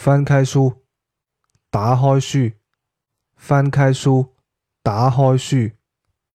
翻开书打开书翻开书打开书。